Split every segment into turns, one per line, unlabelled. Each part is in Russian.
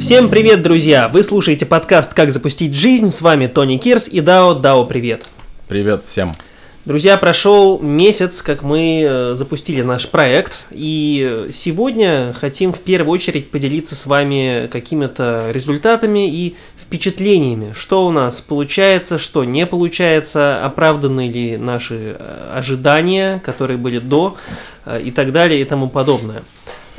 Всем привет, друзья! Вы слушаете подкаст «Как запустить жизнь». С вами Тони Кирс и Дао. Дао, привет!
Привет всем!
Друзья, прошел месяц, как мы э, запустили наш проект, и сегодня хотим в первую очередь поделиться с вами какими-то результатами и впечатлениями, что у нас получается, что не получается, оправданы ли наши э, ожидания, которые были до, э, и так далее и тому подобное.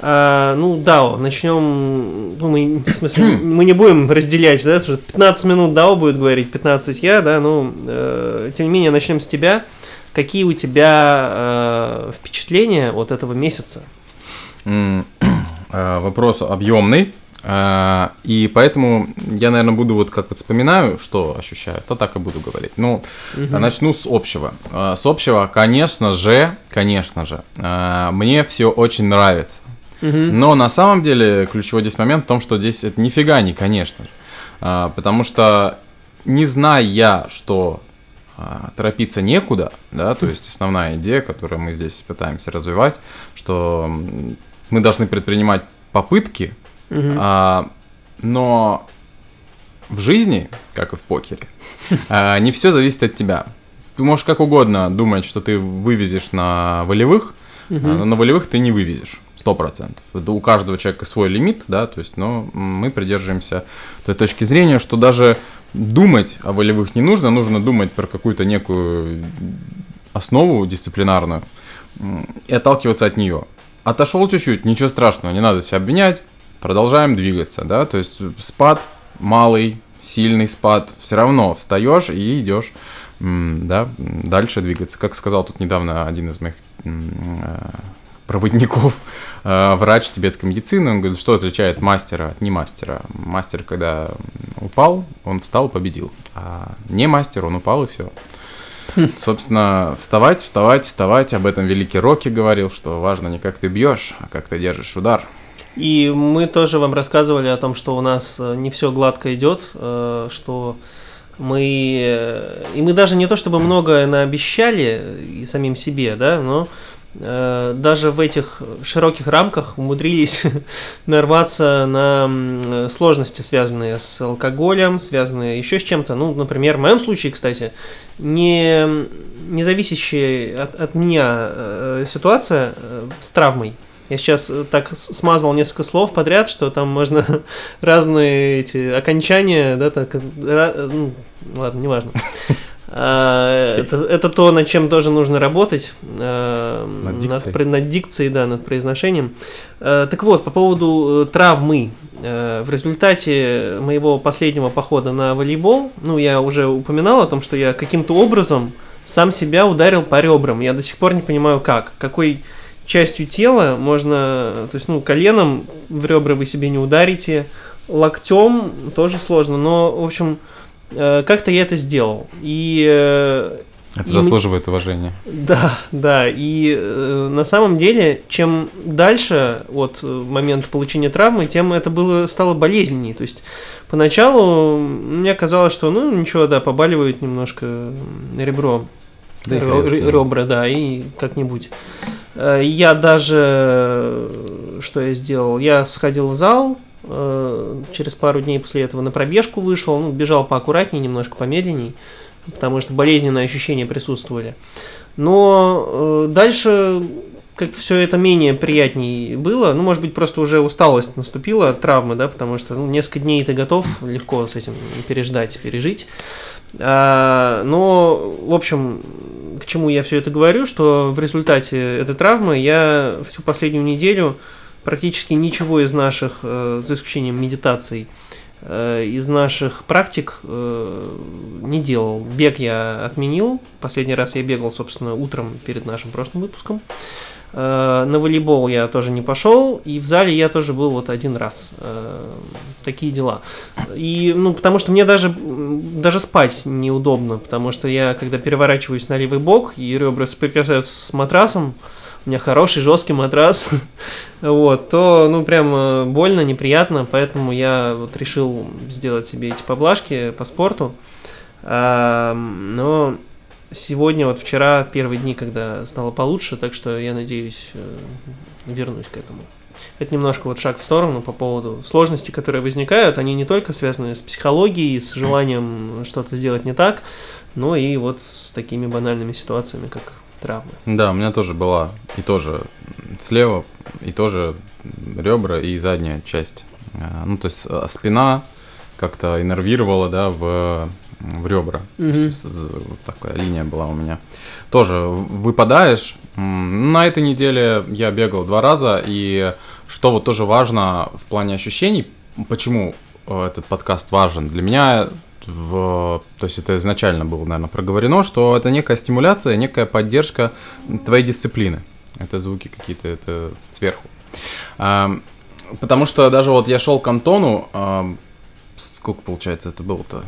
А, ну, да, начнем, ну, мы, в смысле, мы не будем разделять, да, что 15 минут Дао будет говорить, 15 я, да, ну, э, тем не менее, начнем с тебя. Какие у тебя э, впечатления от этого месяца?
Э, Вопрос объемный, э, и поэтому я, наверное, буду вот как вот вспоминаю, что ощущаю, то так и буду говорить. Ну, начну с общего. Э, С общего, конечно же, конечно же, мне все очень нравится. Но на самом деле ключевой здесь момент в том, что здесь это нифига не, конечно же. А, Потому что не зная я, что а, торопиться некуда, да, то есть основная идея, которую мы здесь пытаемся развивать, что мы должны предпринимать попытки, а, но в жизни, как и в покере, а, не все зависит от тебя. Ты можешь как угодно думать, что ты вывезешь на волевых, а, но на волевых ты не вывезешь. Сто процентов. У каждого человека свой лимит, да, то есть, но мы придерживаемся той точки зрения, что даже думать о волевых не нужно, нужно думать про какую-то некую основу дисциплинарную и отталкиваться от нее. Отошел чуть-чуть, ничего страшного, не надо себя обвинять, продолжаем двигаться, да, то есть спад малый, сильный спад, все равно встаешь и идешь, да, дальше двигаться. Как сказал тут недавно один из моих э, проводников, э, врач тибетской медицины, он говорит, что отличает мастера от не мастера. Мастер, когда упал, он встал, победил, а не мастер, он упал и все. Собственно, вставать, вставать, вставать. Об этом великий Рокки говорил, что важно не как ты бьешь, а как ты держишь удар.
И мы тоже вам рассказывали о том, что у нас э, не все гладко идет, э, что мы и мы даже не то чтобы многое наобещали и самим себе, да, но даже в этих широких рамках умудрились нарваться на м, сложности, связанные с алкоголем, связанные еще с чем-то. Ну, например, в моем случае, кстати, не, не зависящая от, от меня э, ситуация э, с травмой. Я сейчас э, так смазал несколько слов подряд, что там можно разные эти окончания, да, так, ну, ладно, неважно. А, Это, это то, над чем тоже нужно работать. а,
Над дикцией.
про- над дикцией, да, над произношением. А, Так вот, по поводу э, травмы. Э, В результате моего последнего похода на волейбол, ну, я уже упоминал о том, что я каким-то образом сам себя ударил по ребрам. Я до сих пор не понимаю, как. Какой частью тела можно... То есть, ну, коленом в ребра вы себе не ударите, локтем тоже сложно, но, в общем, э, как-то я это сделал. И э,
Это
И
заслуживает уважения.
да, да, и э, на самом деле, чем дальше от э, момента получения травмы, тем это было стало болезненнее. То есть поначалу мне казалось, что ну ничего, да, побаливает немножко ребро,
Да с ним.
ребра, да, и как-нибудь. Э, Я даже, э, что я сделал, я сходил в зал, э, через пару дней после этого на пробежку вышел, ну, бежал поаккуратнее, немножко помедленней, потому что болезненные ощущения присутствовали. Но э, дальше как-то все это менее приятней было. Ну, может быть, просто уже усталость наступила от травмы, да, потому что ну, несколько дней ты готов легко с этим переждать, пережить. А, но, в общем, к чему я все это говорю, что в результате этой травмы я всю последнюю неделю практически ничего из наших, э, за исключением медитаций, э, из наших практик э, не делал. Бег я отменил. Последний раз я бегал, собственно, утром перед нашим прошлым выпуском. Э, На волейбол я тоже не пошел, и в зале я тоже был вот один раз. Э, Такие дела. И, ну, потому что мне даже, даже спать неудобно, потому что я, когда переворачиваюсь на левый бок, и ребра соприкасаются с матрасом, у меня хороший жесткий матрас, вот, то, ну, прям э, больно, неприятно, поэтому я вот решил сделать себе эти поблажки по спорту. А, но сегодня, вот вчера, первые дни, когда стало получше, так что я надеюсь, э, вернусь к этому. это немножко вот шаг в сторону по поводу сложностей, которые возникают. Они не только связаны с психологией, с желанием что-то сделать не так, но и вот с такими банальными ситуациями, как травмы.
Да, у меня тоже была и тоже слева, и тоже ребра, и задняя часть. А, ну, то есть а, спина как-то иннервировала, да, в, в ребра.
Мгм.
То есть такая линия была у меня. Тоже выпадаешь. На этой неделе я бегал два раза, и что вот тоже важно в плане ощущений, почему э, этот подкаст важен для меня, в, то есть это изначально было, наверное, проговорено, что это некая стимуляция, некая поддержка твоей дисциплины. Это звуки какие-то, это сверху. Ам, Потому что даже вот я шел к Антону, ам, сколько получается это было-то?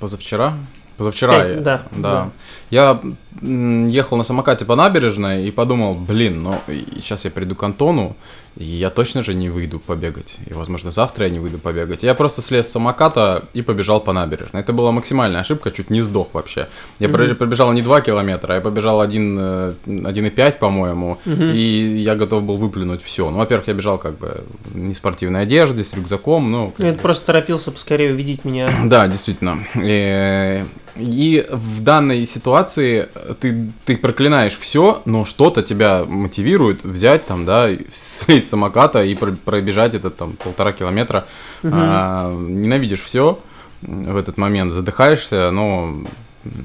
Позавчера? Позавчера,
Пять,
я-
да,
да.
да.
Я ехал на самокате по набережной и подумал, блин, ну сейчас я приду к Антону, и я точно же не выйду побегать. И, возможно, завтра я не выйду побегать. Я просто слез с самоката и побежал по набережной. Это была максимальная ошибка, чуть не сдох вообще. Я про- пробежал не 2 километра, я побежал 1, э, 1,5, по-моему, и я готов был выплюнуть все. Ну, во-первых, я бежал как бы в неспортивной одежде, с рюкзаком, ну...
Ну, это просто торопился поскорее увидеть меня.
Да, действительно. Э, И в данной ситуации ты, ты проклинаешь все, но что-то тебя мотивирует взять там, да, слезть с самоката и про- пробежать этот там полтора километра. А, ненавидишь все в этот момент, задыхаешься, но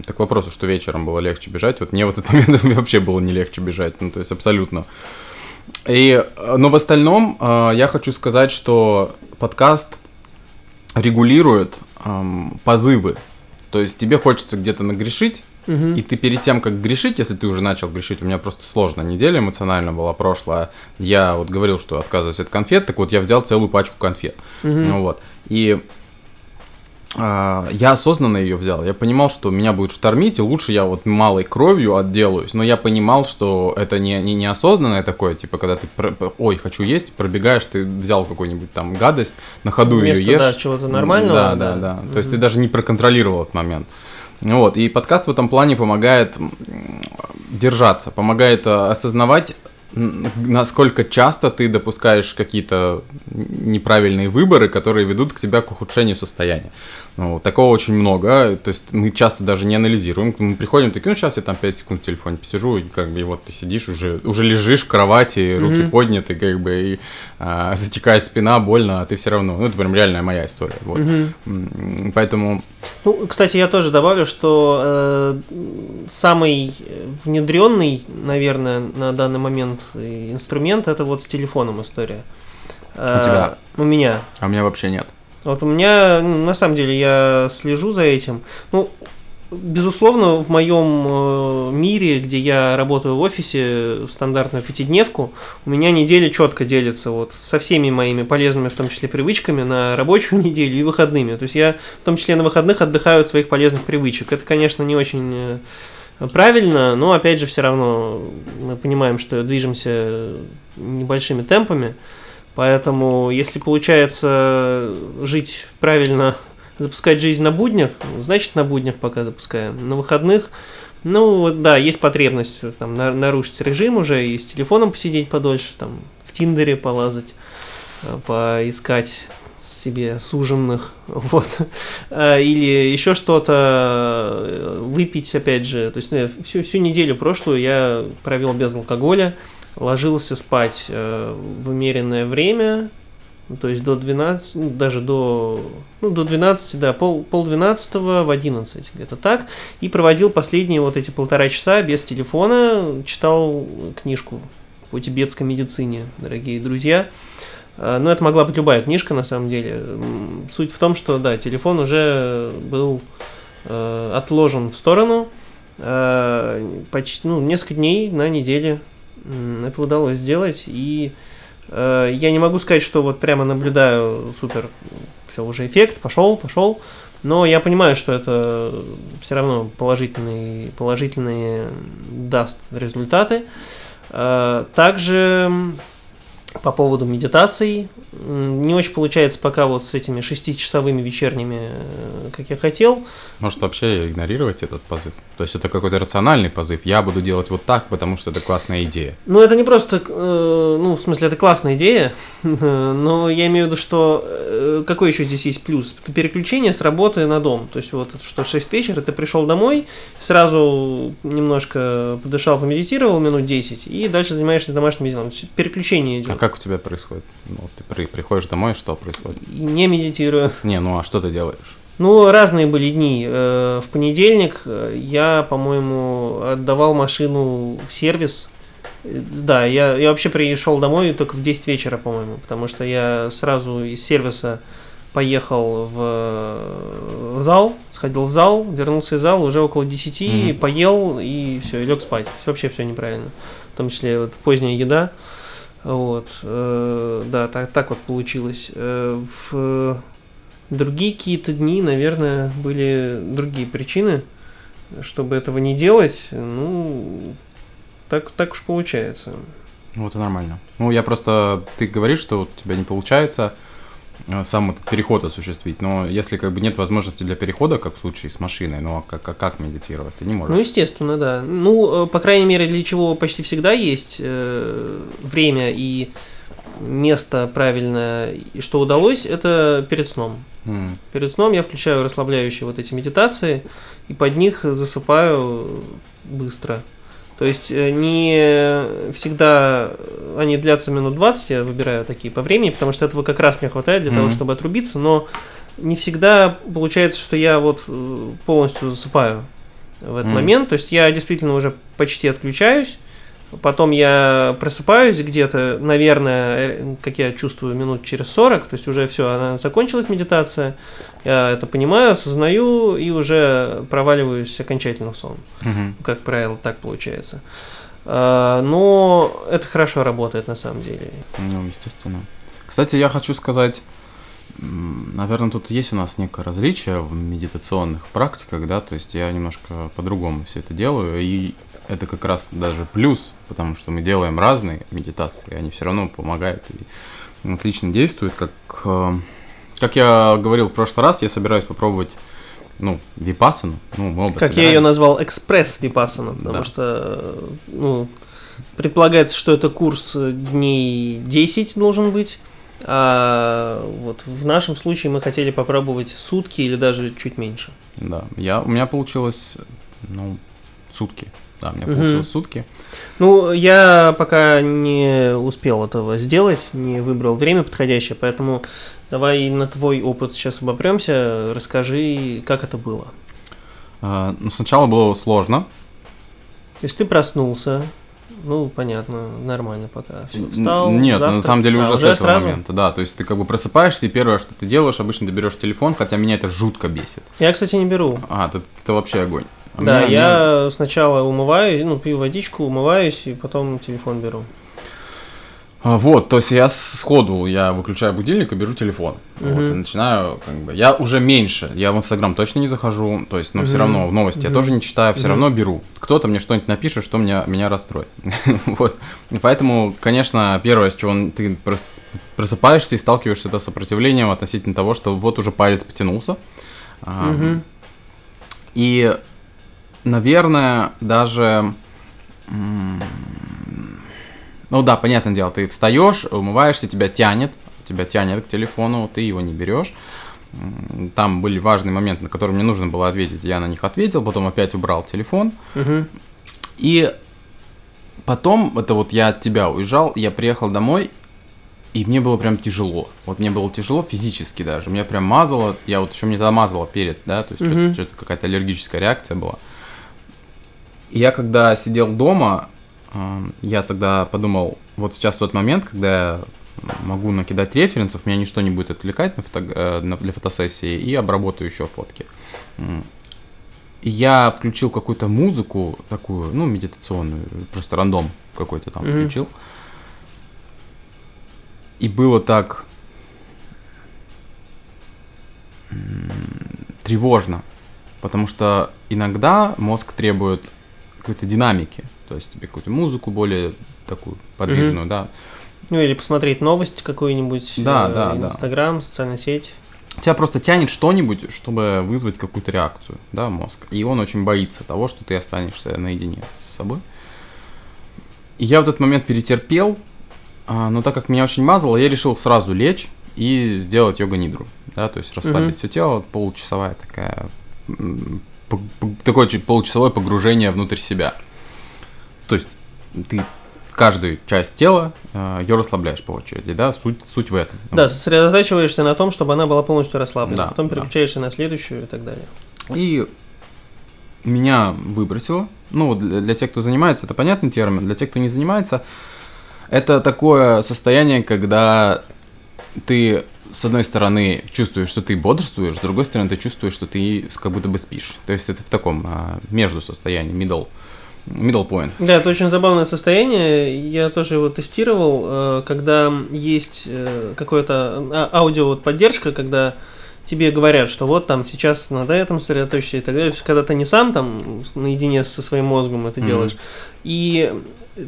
так к вопросу, что вечером было легче бежать. Вот мне в этот момент вообще было не легче бежать, ну то есть абсолютно. И, э, но в остальном э, я хочу сказать, что подкаст регулирует эм, позывы. То есть тебе хочется где-то нагрешить,
Мгм.
и ты перед тем, как грешить, если ты уже начал грешить, у меня просто сложная неделя эмоционально была прошлая, я вот говорил, что отказываюсь от конфет, так вот я взял целую пачку конфет.
Мгм.
Ну вот. И я осознанно ее взял. Я понимал, что меня будет штормить, и лучше я вот малой кровью отделаюсь. Но я понимал, что это не, не неосознанное такое, типа, когда ты, про- ой, хочу есть, пробегаешь, ты взял какую-нибудь там гадость, на ходу ее
Вместо,
ешь.
да, чего-то нормального,
Да, да,
да.
да. То есть ты даже не проконтролировал этот момент. Вот, и подкаст в этом плане помогает держаться, помогает э, осознавать, насколько часто ты допускаешь какие-то неправильные выборы, которые ведут к тебя к ухудшению состояния. Ну, такого очень много, то есть мы часто даже не анализируем, мы приходим такие, ну сейчас я там 5 секунд в телефоне посижу, и как бы и вот ты сидишь уже, уже лежишь в кровати, руки
Мгм.
подняты, как бы, и а, затекает спина, больно, а ты все равно, ну это прям реальная моя история, вот. М, Поэтому,
Ну, кстати, я тоже добавлю, что э, самый внедренный, наверное, на данный момент э, инструмент это вот с телефоном история. Э,
У тебя?
У меня.
а у меня вообще нет.
Вот у меня, ну, на самом деле, я слежу за этим. Ну, безусловно, в моем э, мире, где я работаю в офисе, стандартную пятидневку, у меня неделя четко делится вот со всеми моими полезными, в том числе, привычками на рабочую неделю и выходными. То есть я, в том числе, на выходных отдыхаю от своих полезных привычек. Это, конечно, не очень э, правильно, но, опять же, все равно мы понимаем, что движемся небольшими темпами. Поэтому, если получается жить правильно, запускать жизнь на буднях, ну, значит на буднях пока запускаем. На выходных, ну да, есть потребность э, там на- нарушить режим уже и с телефоном посидеть подольше, там в Тиндере полазать, э, поискать себе суженных, вот, Э, или еще что-то, э, выпить, опять же, то есть ну, всю, всю неделю прошлую я провел без алкоголя, ложился спать э, в умеренное время, то есть до 12, ну, даже до, ну, до 12, да, пол, пол 12 в 11, где-то так, и проводил последние вот эти полтора часа без телефона, читал книжку по тибетской медицине, дорогие друзья. Э, Но это могла быть любая книжка, на самом деле. Суть в том, что, да, телефон уже был э, отложен в сторону. Э, почти, ну, несколько дней на неделе это удалось сделать. И я не могу сказать, что вот прямо наблюдаю супер, все, уже эффект, пошел, пошел. Но я понимаю, что это все равно положительные, положительные даст результаты. Также по поводу медитаций. Не очень получается пока вот с этими шестичасовыми вечерними, э, как я хотел.
Может вообще игнорировать этот позыв? То есть это какой-то рациональный позыв. Я буду делать вот так, потому что это классная идея.
Ну, это не просто, э, ну, в смысле, это классная идея, но я имею в виду, что э, какой еще здесь есть плюс? Это переключение с работы на дом. То есть вот что 6 вечера, ты пришел домой, сразу немножко подышал, помедитировал минут 10, и дальше занимаешься домашними делами. То есть переключение
А
идет.
Как у тебя происходит? Ну, ты при- приходишь домой, что происходит?
Не медитирую.
Не, ну а что ты делаешь?
Ну, разные были дни. Э, В понедельник э, я, по-моему, отдавал машину в сервис. Э, Да, я, я вообще пришел домой только в 10 вечера, по-моему, потому что я сразу из сервиса поехал в, зал, сходил в зал, вернулся из зала уже около 10,
Мгм.
поел и все, и лег спать. Есть вообще все неправильно. В том числе вот поздняя еда. Вот, э, да, так, так вот получилось. Э, в другие какие-то дни, наверное, были другие причины, чтобы этого не делать. Ну, так, так уж получается.
Ну, это нормально. Ну, я просто... Ты говоришь, что вот у тебя не получается сам этот переход осуществить, но если как бы нет возможности для перехода, как в случае с машиной, ну, а как, как медитировать? Ты не можешь.
Ну, естественно, да. Ну, э, по крайней мере, для чего почти всегда есть э, время и место правильное, и что удалось, это перед сном.
М,
Перед сном я включаю расслабляющие вот эти медитации, и под них засыпаю быстро. То есть э, не всегда они длятся минут 20, я выбираю такие по времени, потому что этого как раз мне хватает для того,
Мгм.
чтобы отрубиться, но не всегда получается, что я вот э, полностью засыпаю в этот
Мгм.
момент. То есть я действительно уже почти отключаюсь, Потом я просыпаюсь где-то, наверное, как я чувствую, минут через 40, то есть уже все, она закончилась медитация, я это понимаю, осознаю и уже проваливаюсь окончательно в сон.
мгм.
Как правило, так получается. А, Но это хорошо работает на самом деле.
Ну, естественно. Кстати, я хочу сказать, наверное, тут есть у нас некое различие в медитационных практиках, да, то есть я немножко по-другому все это делаю, и это как раз даже плюс, потому что мы делаем разные медитации, они все равно помогают и отлично действуют, как, э, как я говорил в прошлый раз, я собираюсь попробовать, ну, випассану, ну, мы оба
Как я ее назвал, экспресс випассана, потому
Да.
что, ну, предполагается, что это курс дней 10 должен быть, а вот в нашем случае мы хотели попробовать сутки или даже чуть меньше.
Да, я, у меня получилось, ну, сутки, да, у меня получилось сутки.
Ну, я пока не успел этого сделать, не выбрал время подходящее, поэтому давай на твой опыт сейчас обопремся, расскажи, как это было.
А, Ну, сначала было сложно.
То есть ты проснулся, ну, понятно, нормально пока. Все, встал,
Нет, на
завтрак.
самом деле
А,
уже, с этого
сразу?
момента, да. То есть ты как бы просыпаешься, и первое, что ты делаешь, обычно ты берешь телефон, хотя меня это жутко бесит.
Я, кстати, не беру.
А, это, это вообще огонь. А
да,
меня-
я сначала умываюсь, ну, пью водичку, умываюсь, и потом телефон беру.
А, Вот, то есть я сходу, я выключаю будильник и беру телефон. Вот,
Мгм.
и начинаю, как бы, я уже меньше, я в Инстаграм точно не захожу, то есть, но все
Мгм.
равно в новости я
Мгм.
тоже не читаю, все
Мгм.
равно беру. Кто-то мне что-нибудь напишет, что меня, меня расстроит. Вот, и поэтому, конечно, первое, с чего ты прос- просыпаешься и сталкиваешься с сопротивлением относительно того, что вот уже палец потянулся.
Мгм.
И, наверное, даже... Ну да, понятное дело, ты встаешь, умываешься, тебя тянет, тебя тянет к телефону, ты его не берешь. Там были важные моменты, на которые мне нужно было ответить, я на них ответил, потом опять убрал телефон.
Мгм.
И потом, это вот я от тебя уезжал, я приехал домой, и мне было прям тяжело. Вот мне было тяжело физически даже. Меня прям мазало. Я вот еще мне тогда мазало перед, да, то есть
Мгм.
что-то, какая-то аллергическая реакция была. И я когда сидел дома, эм, я тогда подумал, вот сейчас тот момент, когда я могу накидать референсов, меня ничто не будет отвлекать на фото- э, для фотосессии, и обработаю еще фотки. И я включил какую-то музыку такую, ну, медитационную, просто рандом какой-то там
Мгм.
включил. И было так тревожно, потому что иногда мозг требует какой-то динамики, то есть тебе какую-то музыку более такую подвижную, да.
Ну или посмотреть новость какую-нибудь.
Да,
э,
да, да.
Инстаграм, социальная сеть.
тебя просто тянет что-нибудь, чтобы вызвать какую-то реакцию, да, мозг. И он очень боится того, что ты останешься наедине с собой. И я в этот момент перетерпел, а, но так как меня очень мазало, я решил сразу лечь и сделать йога-нидру. Да, то есть расслабить
Мгм.
все тело, получасовая такая, такое получасовое погружение внутрь себя. То есть ты каждую часть тела ее расслабляешь по очереди, да, суть, суть в этом.
Да, сосредотачиваешься на том, чтобы она была полностью расслаблена.
Да,
Потом
да.
переключаешься на следующую и так далее.
И меня выбросило. Ну, для, для тех, кто занимается, это понятный термин. Для тех, кто не занимается, это такое состояние, когда ты, с одной стороны, чувствуешь, что ты бодрствуешь, с другой стороны, ты чувствуешь, что ты как будто бы спишь. То есть это в таком а, между состоянии, middle, middle point.
Да, это очень забавное состояние. Я тоже его тестировал, э, когда есть э, какое-то а- аудио вот поддержка, когда тебе говорят, что вот там сейчас надо этом сосредоточиться и так далее. Когда ты не сам там наедине со своим мозгом это
Мгм.
делаешь. И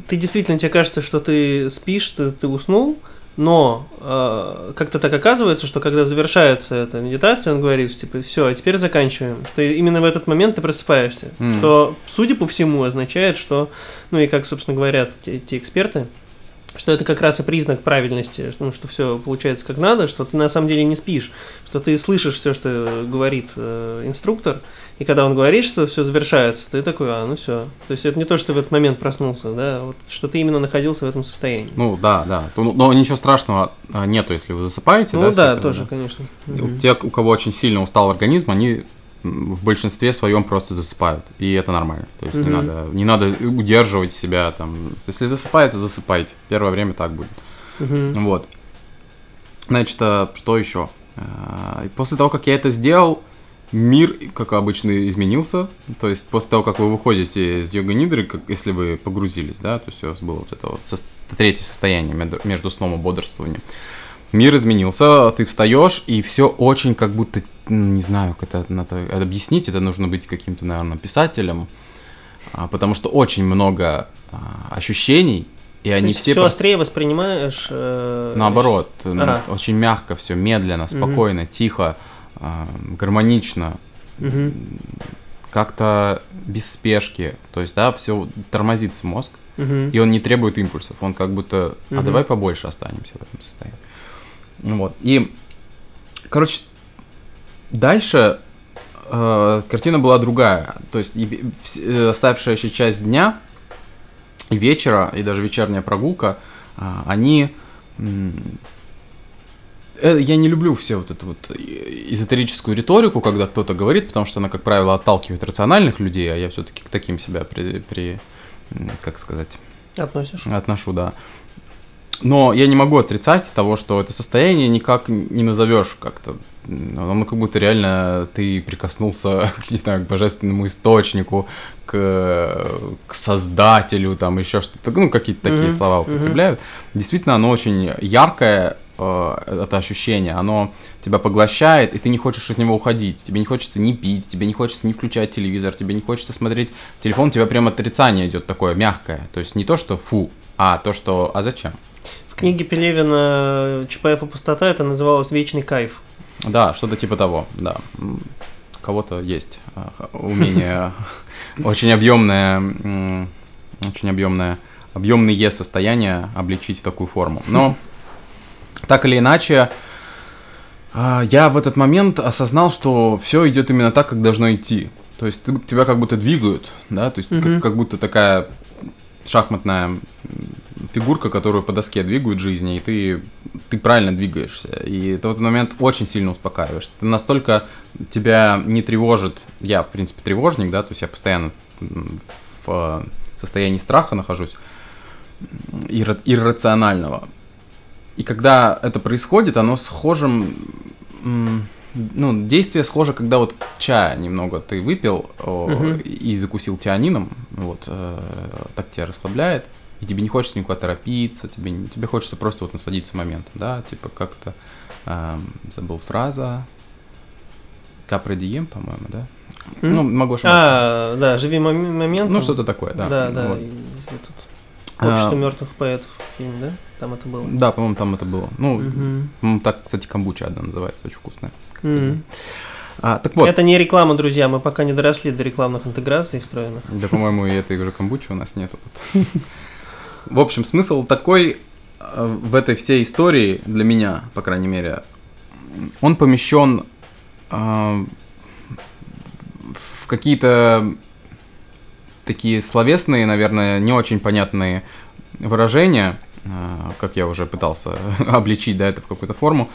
ты действительно, тебе кажется, что ты спишь, ты, ты уснул, но э, как-то так оказывается, что когда завершается эта медитация, он говорит, типа, все, а теперь заканчиваем. Что именно в этот момент ты просыпаешься.
Мгм.
Что, судя по всему, означает, что, ну и как, собственно, говорят те, те эксперты, что это как раз и признак правильности, что, ну, что все получается как надо, что ты на самом деле не спишь, что ты слышишь все, что говорит э, инструктор, и когда он говорит, что все завершается, ты такой, а, ну все. То есть это не то, что ты в этот момент проснулся, да, вот что ты именно находился в этом состоянии.
Ну, да, да. Ну, Но ничего страшного а, нету, если вы засыпаете.
Ну да,
этого,
тоже,
да.
конечно.
Те, у кого очень сильно устал организм, они в большинстве своем просто засыпают. И это нормально. То есть не,
Мгм.
надо, не надо удерживать себя там. Если засыпаете, засыпайте. Первое время так будет.
Мгм.
Вот. Значит, а, что еще? А, После того, как я это сделал, мир, как обычно, изменился. То есть после того, как вы выходите из йога-нидры, как, если вы погрузились, да, то есть у вас было вот это вот сос- третье состояние между, между сном и бодрствованием. Мир изменился, ты встаешь, и все очень как будто, не знаю, как это надо объяснить, это нужно быть каким-то, наверное, писателем, а, потому что очень много а, ощущений, и
То
они все...
всё
прос-
острее воспринимаешь. э,
Наоборот,
Ага.
очень мягко все, медленно, спокойно, тихо, а, гармонично,
Мгм.
как-то без спешки. То есть, да, все тормозится мозг,
Мгм.
и он не требует импульсов. Он как будто, а
Мгм.
давай побольше останемся в этом состоянии. Ну Вот. И, короче, дальше э, картина была другая. То есть, и вс- э, оставшаяся часть дня и вечера, и даже вечерняя прогулка, а, они... э, Я не люблю все вот эту вот э, эзотерическую риторику, когда кто-то говорит, потому что она, как правило, отталкивает рациональных людей, а я все-таки к таким себя при, при- как сказать,
Относишь.
отношу, да. Но я не могу отрицать того, что это состояние никак не назовешь как-то. Оно как будто реально ты прикоснулся, не знаю, к божественному источнику, к, к создателю, там еще что-то. Ну, какие-то такие
Мгм,
слова употребляют. Действительно, оно очень яркое, э, это ощущение, оно тебя поглощает, и ты не хочешь от него уходить. Тебе не хочется ни пить, тебе не хочется ни включать телевизор, тебе не хочется смотреть телефон, у тебя прям отрицание идет такое мягкое. То есть не то, что фу, а то, что а зачем?
В книге Пелевина «Чапаев и пустота» это называлось «Вечный кайф».
Да, что-то типа того, да. У кого-то есть х- умение очень объемное, очень объемное, объемные состояние обличить в такую форму. Но так или иначе, а, я в этот момент осознал, что все идет именно так, как должно идти. То есть ты- тебя как будто двигают, да, то есть как,
Мгм.
как будто такая шахматная фигурка, которую по доске двигают в жизни, и ты, ты правильно двигаешься. И ты в этот момент очень сильно успокаиваешь. Ты настолько тебя не тревожит, я, в принципе, тревожник, да, то есть я постоянно в э, состоянии страха нахожусь, ирра- иррационального. И когда это происходит, оно схожим, ну, действие схоже, когда вот чая немного ты выпил
Мгм.
и закусил тианином, вот, э, так тебя расслабляет, и тебе не хочется никуда торопиться, тебе, тебе хочется просто вот насладиться моментом, да, типа как-то, эм, забыл фраза, Капре дием, по-моему, да? Ну, могу ошибаться.
А, да, живи моми- моментом.
ну, что-то такое, да.
Да, да.
Вот.
этот,
А,
Общество мертвых поэтов. фильм, да? Там это было.
Да, по-моему, там это было. Ну, м, так, кстати, камбуча одна называется, очень вкусная. А, так вот,
Это не реклама, друзья, мы пока не доросли до рекламных интеграций встроенных.
да, по-моему, и этой уже камбучи у нас нету тут. В общем, смысл такой э, в этой всей истории, для меня, по крайней мере, он помещен э, в какие-то такие словесные, наверное, не очень понятные выражения, э, как я уже пытался обличить, да, это в какую-то форму,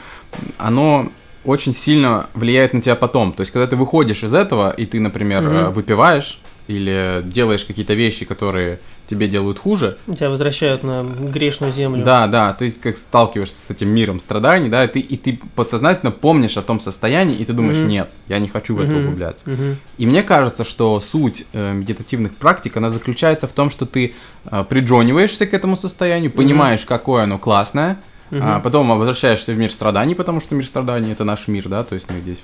оно очень сильно влияет на тебя потом. То есть, когда ты выходишь из этого, и ты, например, э, выпиваешь или делаешь какие-то вещи, которые тебе делают хуже,
Тебя возвращают на грешную землю.
да, да, ты как сталкиваешься с этим миром страданий, да, и ты, и ты подсознательно помнишь о том состоянии, и ты думаешь,
Мгм.
нет, я не хочу в это
Мгм.
углубляться.
Мгм.
И мне кажется, что суть э, медитативных практик, она заключается в том, что ты э, приджониваешься к этому состоянию, понимаешь, какое оно классное,
Мгм.
а потом возвращаешься в мир страданий, потому что мир страданий это наш мир, да, то есть мы здесь,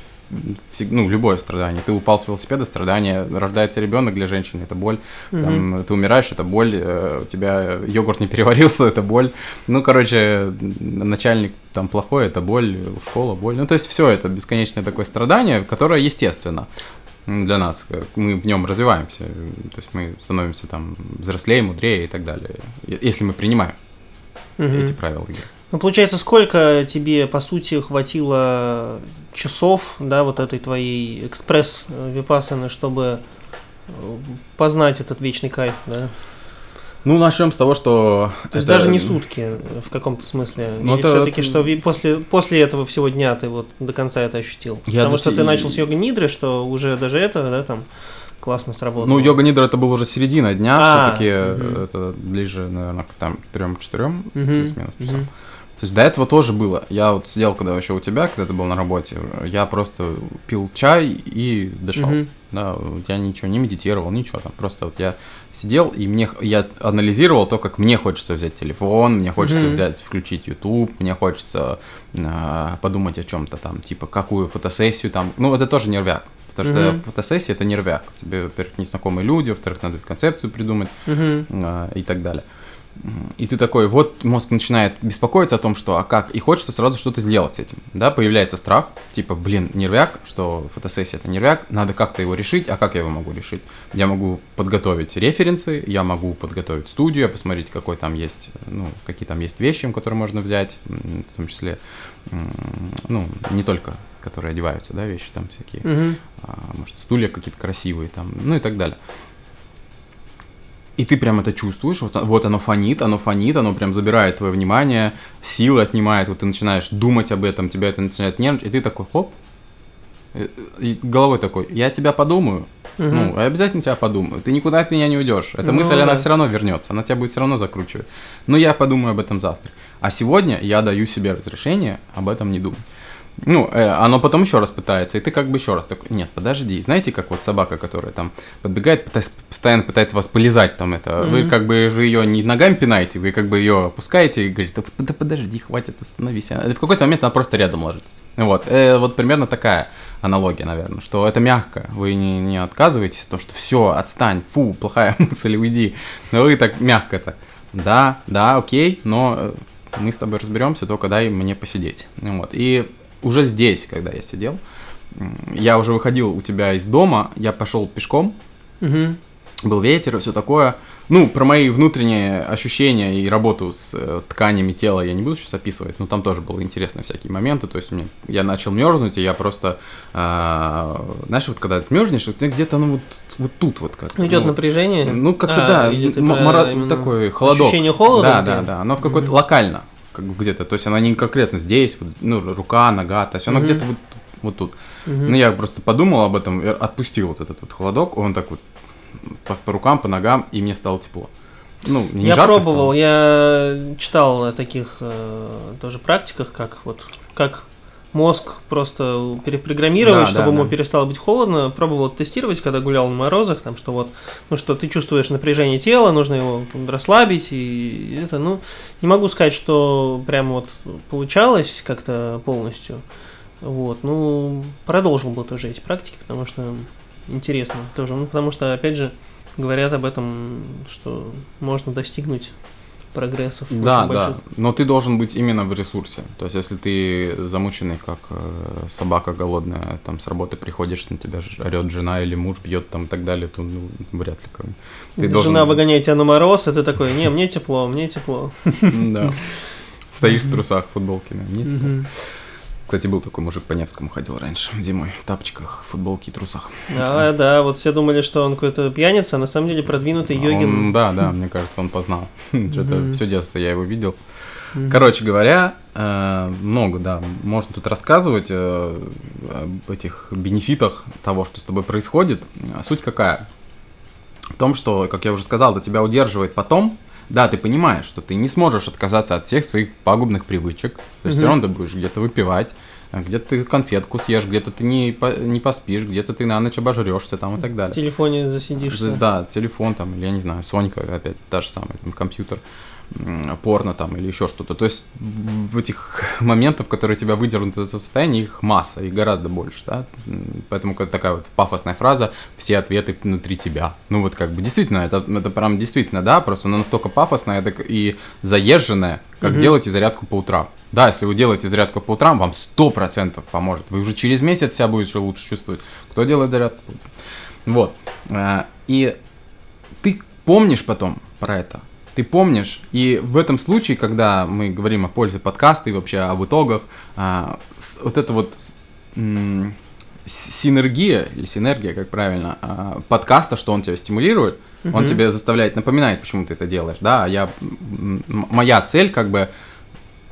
всег- ну, любое страдание. Ты упал с велосипеда, страдание, рождается ребенок для женщины, это боль, там, ты умираешь, это боль, э, у тебя йогурт не переварился, это боль. Ну, короче, начальник там плохой, это боль, школа, боль. Ну, то есть все это бесконечное такое страдание, которое естественно для нас, мы в нем развиваемся, то есть мы становимся там взрослее, мудрее и так далее, если мы принимаем
Мгм.
эти правила игры.
Ну, получается, сколько тебе, по сути, хватило часов, да, вот этой твоей экспресс э, чтобы э, познать этот вечный кайф, да?
Ну, начнем с того, что...
То есть
это-
даже не сутки э, в каком-то смысле.
Ну,
Или
это-
все-таки, что после, после этого всего дня ты вот до конца это ощутил?
Я
Потому
до
что ты начал с йога нидры, что уже даже это, да, там классно сработало.
Ну, йога нидра это был уже середина дня,
А,
все-таки
мгм.
это ближе, наверное, к там трем-четырем,
Мгм,
плюс-минус часам.
мгм.
То есть до этого тоже было. Я вот сидел, когда еще у тебя, когда ты был на работе, я просто пил чай и дышал.
Мгм.
Да, я ничего не медитировал, ничего там. Просто вот я сидел и мне я анализировал то, как мне хочется взять телефон, мне хочется
Мгм.
взять, включить YouTube, мне хочется а, подумать о чем-то там, типа какую фотосессию там. Ну, это тоже нервяк. Потому что
Мгм.
фотосессия это нервяк. Тебе, во-первых, незнакомые люди, во-вторых, надо концепцию придумать
Мгм.
а, и так далее. И ты такой, вот мозг начинает беспокоиться о том, что, а как, и хочется сразу что-то сделать с этим, да, появляется страх, типа, блин, нервяк, что фотосессия это нервяк, надо как-то его решить, а как я его могу решить? Я могу подготовить референсы, я могу подготовить студию, посмотреть, какой там есть, ну, какие там есть вещи, которые можно взять, в том числе, ну, не только, которые одеваются, да, вещи там всякие,
Мгм.
а, может, стулья какие-то красивые там, ну и так далее. И ты прям это чувствуешь, вот, вот оно фонит, оно фонит, оно прям забирает твое внимание, силы отнимает, вот ты начинаешь думать об этом, тебя это начинает нервничать, и ты такой, хоп, и- и головой такой, я тебя подумаю,
Мгм.
ну, я обязательно тебя подумаю, ты никуда от меня не уйдешь, эта
Ну
мысль, она
да.
все равно вернется, она тебя будет все равно закручивать, но я подумаю об этом завтра, а сегодня я даю себе разрешение об этом не думать. Ну, э, оно потом еще раз пытается, и ты как бы еще раз такой, нет, подожди, знаете, как вот собака, которая там подбегает, пытаясь- постоянно пытается вас полезать там это, вы
Мгм.
как бы же ее не ногами пинаете, вы как бы ее опускаете и говорите, да, подожди, хватит, остановись. А в какой-то момент она просто рядом ложится. Вот, э, вот примерно такая аналогия, наверное, что это мягко, вы не, не отказываетесь, то, что все, отстань, фу, плохая мысль, уйди, но вы так мягко так, да, да, окей, но э, мы с тобой разберемся, только дай мне посидеть. Вот. И уже здесь, когда я сидел, я уже выходил у тебя из дома, я пошел пешком,
Мгм.
был ветер и все такое. Ну, про мои внутренние ощущения и работу с э, тканями тела я не буду сейчас описывать, но там тоже были интересные всякие моменты. То есть мне, я начал мерзнуть, и я просто, а, знаешь, вот когда ты мерзнешь, у тебя где-то ну вот, вот тут вот как
Идет
ну,
напряжение.
ну, как-то,
А,
да, мора- такой холодок.
Ощущение холода?
Да, да, да. Оно в какой-то
Мгм.
локально, как бы где-то. То есть она не конкретно здесь, вот, ну, рука, нога, то есть она
Мгм.
где-то вот, вот тут.
Мгм.
Ну, я просто подумал об этом, отпустил вот этот вот холодок, он так вот по, по рукам, по ногам, и мне стало тепло. Ну, не
я
жарко
пробовал,
стало.
я читал о таких э, тоже практиках, как вот как мозг просто перепрограммировать,
Да,
чтобы
да,
ему
да.
перестало быть холодно. Пробовал тестировать, когда гулял на морозах, там что вот, ну что ты чувствуешь напряжение тела, нужно его расслабить и это, ну не могу сказать, что прям вот получалось как-то полностью. Вот, ну продолжил бы тоже эти практики, потому что интересно тоже, ну потому что опять же говорят об этом, что можно достигнуть прогрессов.
Да,
очень
да.
больших.
Но ты должен быть именно в ресурсе. То есть, если ты замученный, как э, собака голодная, там с работы приходишь, на тебя орет жена или муж бьет там и так далее, то ну, вряд ли как. Ты
Жена выгоняет тебя на мороз, и ты такой, не, мне тепло, мне тепло.
Да. Стоишь в трусах, футболке. Мне тепло. Кстати, был такой мужик по Невскому ходил раньше, зимой, в тапочках, футболке и трусах.
А, да, вот все думали, что он какой-то пьяница, а на самом деле продвинутый
А
йогин.
он- да, да, мне кажется, он познал. Что-то все детство я его видел. Короче говоря, э, много, да, можно тут рассказывать э, об этих бенефитах того, что с тобой происходит. Суть какая? В том, что, как я уже сказал, это тебя удерживает потом. Да, ты понимаешь, что ты не сможешь отказаться от всех своих пагубных привычек. То есть все
Мгм.
равно ты будешь где-то выпивать, а где-то ты конфетку съешь, где-то ты не, по- не поспишь, где-то ты на ночь обожрешься там и так
В
далее.
телефоне засидишься.
Да, телефон там, или я не знаю, Сонька, опять та же самая, там, компьютер, порно там, или еще что-то. То есть в этих моментах, которые тебя выдернут из этого состояния, их масса, их гораздо больше, да. Поэтому как такая вот пафосная фраза «все ответы внутри тебя». Ну вот как бы действительно, это, это прям действительно, да, просто она настолько пафосная так и заезженная, как
Мгм.
делайте зарядку по утрам. Да, если вы делаете зарядку по утрам, вам 100% поможет. Вы уже через месяц себя будете лучше чувствовать. Кто делает зарядку по утрам? Вот. А, И ты помнишь потом про это. Ты помнишь, и в этом случае, когда мы говорим о пользе подкаста и вообще об итогах, а, вот это вот синергия, или синергия, как правильно, а, подкаста, что он тебя стимулирует, он
Мгм.
тебе заставляет, напоминает, почему ты это делаешь, да, а я, моя цель, как бы,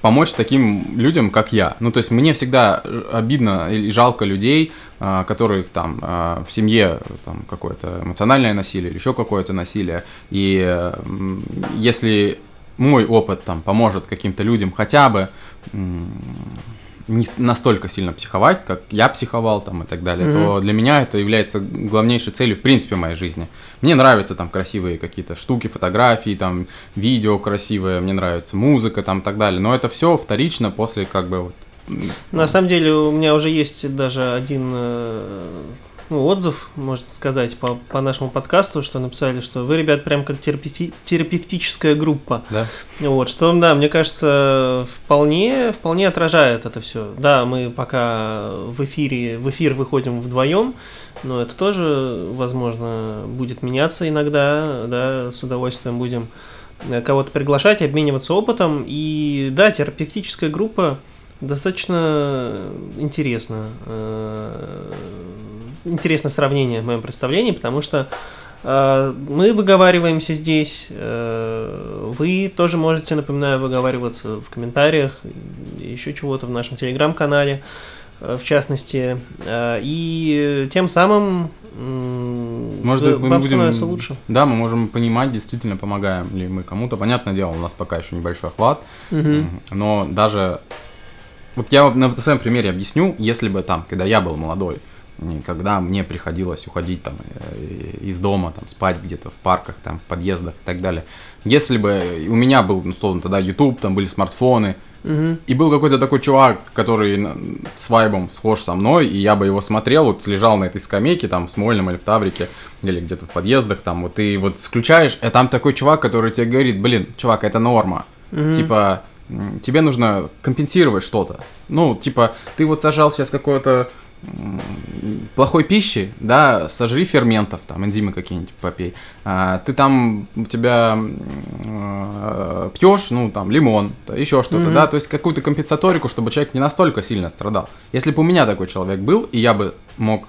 помочь таким людям, как я. Ну, то есть мне всегда обидно и жалко людей, а, которых там а, в семье там какое-то эмоциональное насилие или еще какое-то насилие. И если мой опыт там поможет каким-то людям хотя бы не настолько сильно психовать, как я психовал там и так далее,
Мгм.
то для меня это является главнейшей целью в принципе в моей жизни. Мне нравятся там красивые какие-то штуки, фотографии, там видео красивые, мне нравится музыка там и так далее, но это все вторично после как бы вот
На самом деле у меня уже есть даже один э, ну, отзыв, можно сказать, по, по нашему подкасту, что написали, что вы, ребят, прям как терапевти- терапевтическая группа.
да.
Вот, что, да, мне кажется, вполне, вполне отражает это все. Да, мы пока в эфире, в эфир выходим вдвоем, но это тоже, возможно, будет меняться иногда, да, с удовольствием будем э, кого-то приглашать, обмениваться опытом. И да, терапевтическая группа достаточно интересно. Интересное сравнение в моем представлении, потому что э, мы выговариваемся здесь, э, вы тоже можете, напоминаю, выговариваться в комментариях, еще чего-то в нашем телеграм-канале, э, в частности, э, и тем самым
Может быть, мы
вам
будем...
становится лучше.
Да, мы можем понимать, действительно помогаем ли мы кому-то. Понятное дело, у нас пока еще небольшой охват.
Мгм.
Но даже... Вот я на своем примере объясню, если бы там, когда я был молодой, и когда мне приходилось уходить там э, из дома, там спать где-то в парках, там в подъездах и так далее. Если бы у меня был, ну, условно, тогда YouTube, там были смартфоны,
Мгм.
и был какой-то такой чувак, который с вайбом схож со мной, и я бы его смотрел, вот лежал на этой скамейке, там, в Смольном или в Таврике, или где-то в подъездах, там, вот ты вот включаешь, а там такой чувак, который тебе говорит, блин, чувак, это норма,
Мгм.
Типа, тебе нужно компенсировать что-то. Ну, типа, ты вот сажал сейчас какое-то плохой пищи, да, сожри ферментов, там, энзимы какие-нибудь попей. А, ты там, у тебя пьешь, ну, там, лимон, еще что-то,
Мгм.
да, то есть какую-то компенсаторику, чтобы человек не настолько сильно страдал. Если бы у меня такой человек был, и я бы мог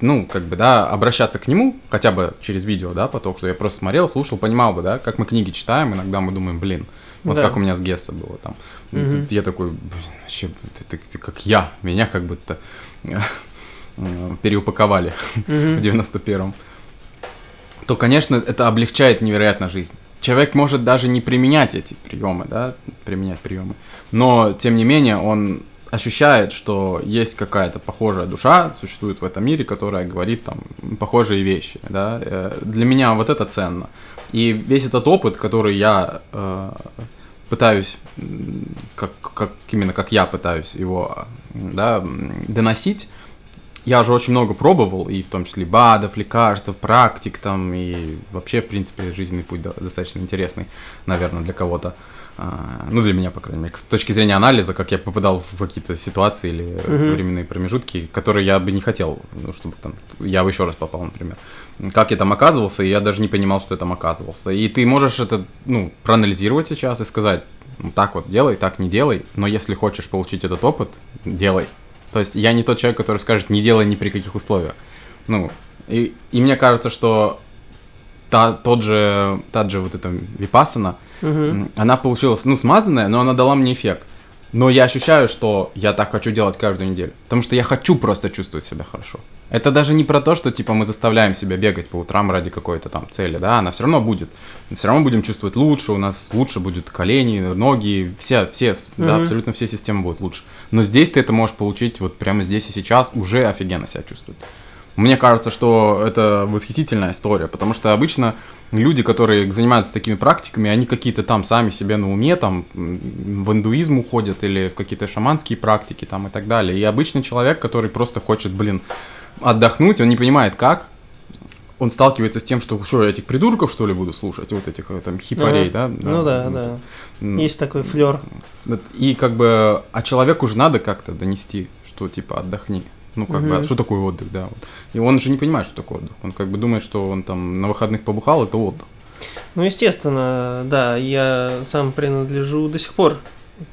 ну, как бы, да, обращаться к нему, хотя бы через видео, да, поток, что я просто смотрел, слушал, понимал бы, да, как мы книги читаем, иногда мы думаем, блин, вот
Да.
как у меня с Гесса было там. Тут Я такой, блин, вообще, ты, ты- ты как я, меня как будто э, переупаковали
Мгм.
в 91-м, то, конечно, это облегчает невероятно жизнь. Человек может даже не применять эти приемы, да, применять приемы, но, тем не менее, он ощущает, что есть какая-то похожая душа, существует в этом мире, которая говорит там похожие вещи, да. Э, Для меня вот это ценно. И весь этот опыт, который я э, пытаюсь, как, как именно как я пытаюсь его, да, доносить, я же очень много пробовал, и в том числе БАДов, лекарств, практик там, и вообще, в принципе, жизненный путь достаточно интересный, наверное, для кого-то. А, ну, для меня, по крайней мере, с точки зрения анализа, как я попадал в какие-то ситуации или uh-huh. временные промежутки, которые я бы не хотел, ну, чтобы там я бы еще раз попал, например. Как я там оказывался, и я даже не понимал, что я там оказывался. И ты можешь это, ну, проанализировать сейчас и сказать, ну, так вот делай, так не делай, но если хочешь получить этот опыт, делай. То есть я не тот человек, который скажет, не делай ни при каких условиях. Ну, и, и мне кажется, что та, тот же, та же вот эта випасана, угу. она получилась, ну, смазанная, но она дала мне эффект. Но я ощущаю, что я так хочу делать каждую неделю. Потому что я хочу просто чувствовать себя хорошо. Это даже не про то, что типа мы заставляем себя бегать по утрам ради какой-то там цели, да, она все равно будет. Мы все равно будем чувствовать лучше, у нас лучше будет колени, ноги, все, все, mm-hmm. да, абсолютно все системы будут лучше. Но здесь ты это можешь получить вот прямо здесь и сейчас, уже офигенно себя чувствовать. Мне кажется, что это восхитительная история, потому что обычно люди, которые занимаются такими практиками, они какие-то там сами себе на уме, там в индуизм уходят или в какие-то шаманские практики там и так далее. И обычный человек, который просто хочет, блин, отдохнуть, он не понимает как, он сталкивается с тем, что что, я этих придурков, что ли, буду слушать, вот этих э, там хипарей,
ага. да? Ну да, да. да. Есть такой флер.
И как бы, а человеку же надо как-то донести, что типа отдохни. Ну, как угу. бы, а что такое отдых, да. Вот. И он же не понимает, что такое отдых. Он как бы думает, что он там на выходных побухал, это отдых.
Ну, естественно, да, я сам принадлежу до сих пор,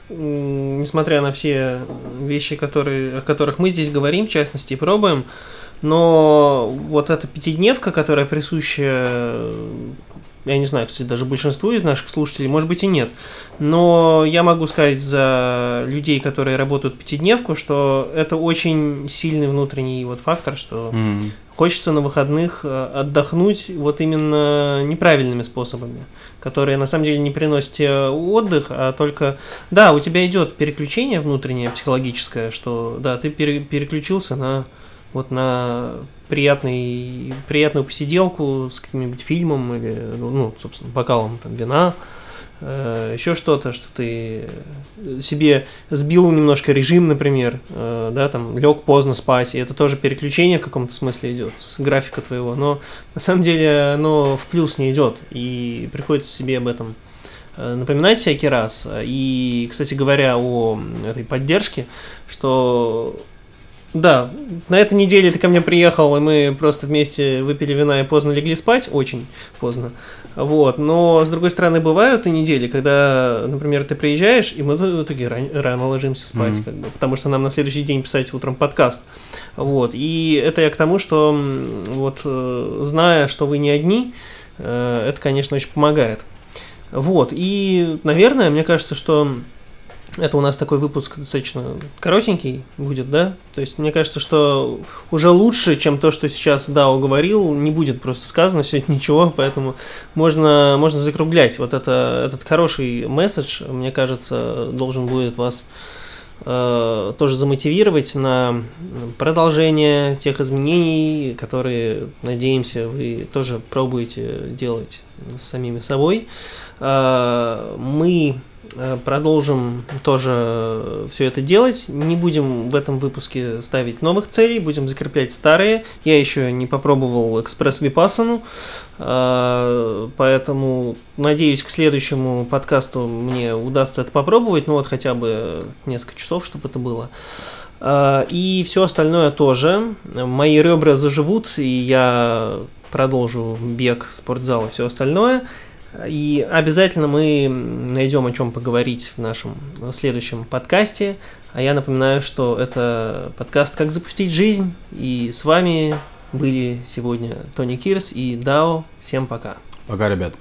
несмотря на все вещи, которые, о которых мы здесь говорим, в частности, пробуем, но вот эта пятидневка, которая присуща я не знаю, кстати, даже большинству из наших слушателей, может быть и нет. Но я могу сказать за людей, которые работают пятидневку, что это очень сильный внутренний вот фактор, что mm. хочется на выходных э, отдохнуть вот именно неправильными способами, которые на самом деле не приносят отдых, а только, да, у тебя идет переключение внутреннее психологическое, что, да, ты переключился на вот на приятный, приятную посиделку с каким-нибудь фильмом или, ну, собственно, бокалом там, вина, э, еще что-то, что ты себе сбил немножко режим, например, э, да, там, лег поздно спать, и это тоже переключение в каком-то смысле идет с графика твоего, но на самом деле оно в плюс не идет, и приходится себе об этом э, напоминать всякий раз. И, кстати говоря, о этой поддержке, что да, на этой неделе ты ко мне приехал, и мы просто вместе выпили вина и поздно легли спать, очень поздно. Вот, но с другой стороны, бывают и недели, когда, например, ты приезжаешь, и мы в итоге рано, рано ложимся спать, mm-hmm. как бы, потому что нам на следующий день писать утром подкаст. Вот, и это я к тому, что вот э, зная, что вы не одни, э, это, конечно, очень помогает. Вот, и, наверное, мне кажется, что это у нас такой выпуск достаточно коротенький будет, да? То есть мне кажется, что уже лучше, чем то, что сейчас Дао говорил, не будет просто сказано сегодня ничего, поэтому можно, можно закруглять. Вот это, этот хороший месседж, мне кажется, должен будет вас э, тоже замотивировать на продолжение тех изменений, которые, надеемся, вы тоже пробуете делать с самими собой. Э, мы продолжим тоже все это делать. Не будем в этом выпуске ставить новых целей, будем закреплять старые. Я еще не попробовал экспресс випасану, э, поэтому надеюсь, к следующему подкасту мне удастся это попробовать, ну вот хотя бы несколько часов, чтобы это было. Э, и все остальное тоже. Мои ребра заживут, и я продолжу бег, спортзал и все остальное. И обязательно мы найдем о чем поговорить в нашем следующем подкасте. А я напоминаю, что это подкаст «Как запустить жизнь». И с вами были сегодня Тони Кирс и Дао. Всем пока.
Пока, ребят.